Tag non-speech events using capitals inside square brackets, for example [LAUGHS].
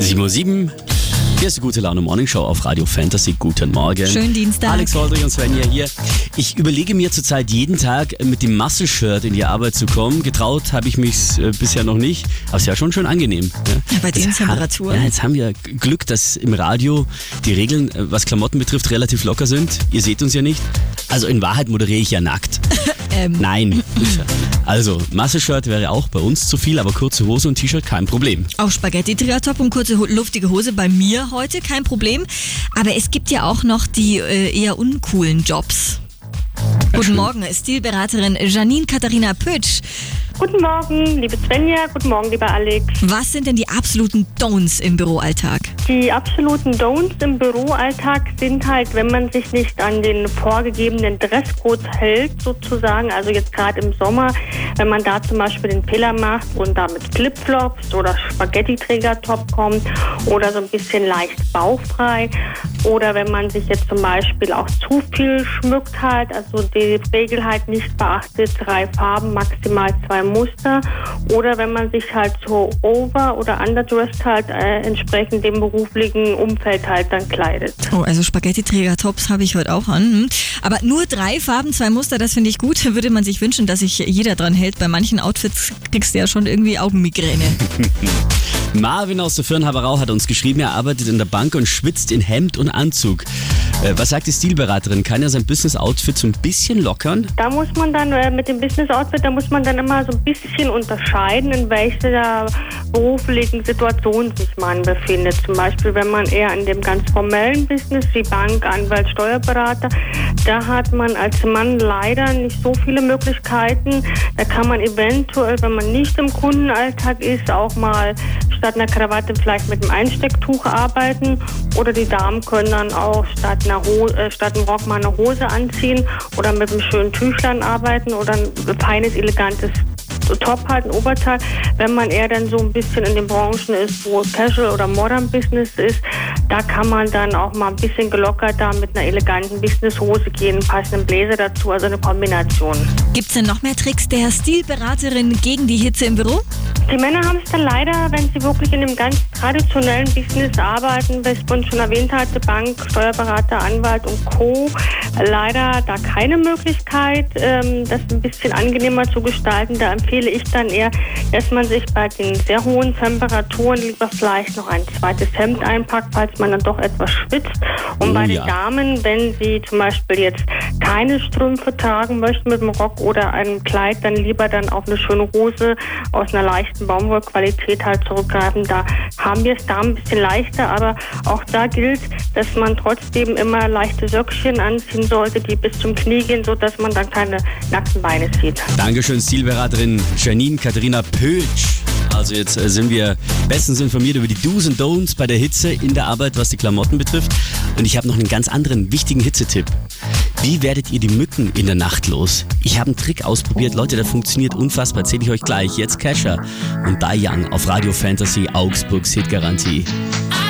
7.07 Uhr. Hier ist die gute Laune Morning Show auf Radio Fantasy. Guten Morgen. Schönen Dienstag. Alex Holdrich und Svenja hier. Ich überlege mir zurzeit jeden Tag mit dem Muscle-Shirt in die Arbeit zu kommen. Getraut habe ich mich äh, bisher noch nicht. Aber es ist ja schon schön angenehm. Ja, bei den Temperaturen. Ja, jetzt haben wir Glück, dass im Radio die Regeln, äh, was Klamotten betrifft, relativ locker sind. Ihr seht uns ja nicht. Also in Wahrheit moderiere ich ja nackt. Ähm. Nein. Also, Muscle-Shirt wäre auch bei uns zu viel, aber kurze Hose und T-Shirt kein Problem. Auch Spaghetti-Triatop und kurze luftige Hose bei mir heute, kein Problem. Aber es gibt ja auch noch die äh, eher uncoolen Jobs. Guten schön. Morgen, Stilberaterin Janine Katharina Pötsch. Guten Morgen, liebe Svenja. Guten Morgen, lieber Alex. Was sind denn die absoluten Don'ts im Büroalltag? Die absoluten Don'ts im Büroalltag sind halt, wenn man sich nicht an den vorgegebenen Dresscode hält, sozusagen. Also jetzt gerade im Sommer, wenn man da zum Beispiel den Pillar macht und da mit Flipflops oder Spaghetti-Trägertop kommt oder so ein bisschen leicht bauchfrei. Oder wenn man sich jetzt zum Beispiel auch zu viel schmückt halt, also die Regel halt nicht beachtet, drei Farben, maximal zwei Muster. Oder wenn man sich halt so over- oder underdressed halt äh, entsprechend dem beruflichen Umfeld halt dann kleidet. Oh, also Spaghetti-Träger-Tops habe ich heute auch an. Hm. Aber nur drei Farben, zwei Muster, das finde ich gut. [LAUGHS] Würde man sich wünschen, dass sich jeder dran hält. Bei manchen Outfits kriegst du ja schon irgendwie Augenmigräne. [LAUGHS] Marvin aus der Firnhaberau hat uns geschrieben, er arbeitet in der Bank und schwitzt in Hemd und Anzug. Äh, was sagt die Stilberaterin? Kann er sein Business-Outfit so ein bisschen lockern? Da muss man dann äh, mit dem Business Outfit, da muss man dann immer so ein bisschen unterscheiden, in welcher beruflichen Situation sich man befindet. Zum Beispiel, wenn man eher in dem ganz formellen Business wie Bank, Anwalt, Steuerberater, da hat man als Mann leider nicht so viele Möglichkeiten. Da kann man eventuell, wenn man nicht im Kundenalltag ist, auch mal statt einer Krawatte vielleicht mit einem Einstecktuch arbeiten. Oder die Damen können dann auch statt einer Ho äh, statt einem Rock mal eine Hose anziehen oder mit einem schönen Tüchlein arbeiten oder ein feines, elegantes Top halt, ein Oberteil. Wenn man eher dann so ein bisschen in den Branchen ist, wo Casual oder Modern Business ist, da kann man dann auch mal ein bisschen gelockerter mit einer eleganten Businesshose gehen, passenden Bläser dazu, also eine Kombination. Gibt's denn noch mehr Tricks der Stilberaterin gegen die Hitze im Büro? Die Männer haben es dann leider, wenn sie wirklich in einem ganz traditionellen Business arbeiten, was man schon erwähnt hatte, Bank, Steuerberater, Anwalt und Co., leider da keine Möglichkeit, ähm, das ein bisschen angenehmer zu gestalten. Da empfehle ich dann eher, dass man sich bei den sehr hohen Temperaturen lieber vielleicht noch ein zweites Hemd einpackt, falls man dann doch etwas schwitzt. Und Oh bei ja. den Damen, wenn sie zum Beispiel jetzt keine Strümpfe tragen möchten mit einem Rock oder einem Kleid, dann lieber dann auf eine schöne Hose aus einer leichten Baumwollqualität halt zurückgreifen. Da haben wir es da ein bisschen leichter, aber auch da gilt, dass man trotzdem immer leichte Söckchen anziehen sollte, die bis zum Knie gehen, so dass man dann keine nackten Beine sieht. Dankeschön, Stilberaterin Janine Katharina Pötsch. Also jetzt äh, sind wir bestens informiert über die Do's und Don'ts bei der Hitze in der Arbeit, was die Klamotten betrifft. Und ich habe noch einen ganz anderen wichtigen Hitzetipp. Wie werdet ihr die Mücken in der Nacht los? Ich habe einen Trick ausprobiert. Leute, der funktioniert unfassbar. Erzähle ich euch gleich. Jetzt Kescher und Die Young auf Radio Fantasy Augsburgs Hitgarantie. I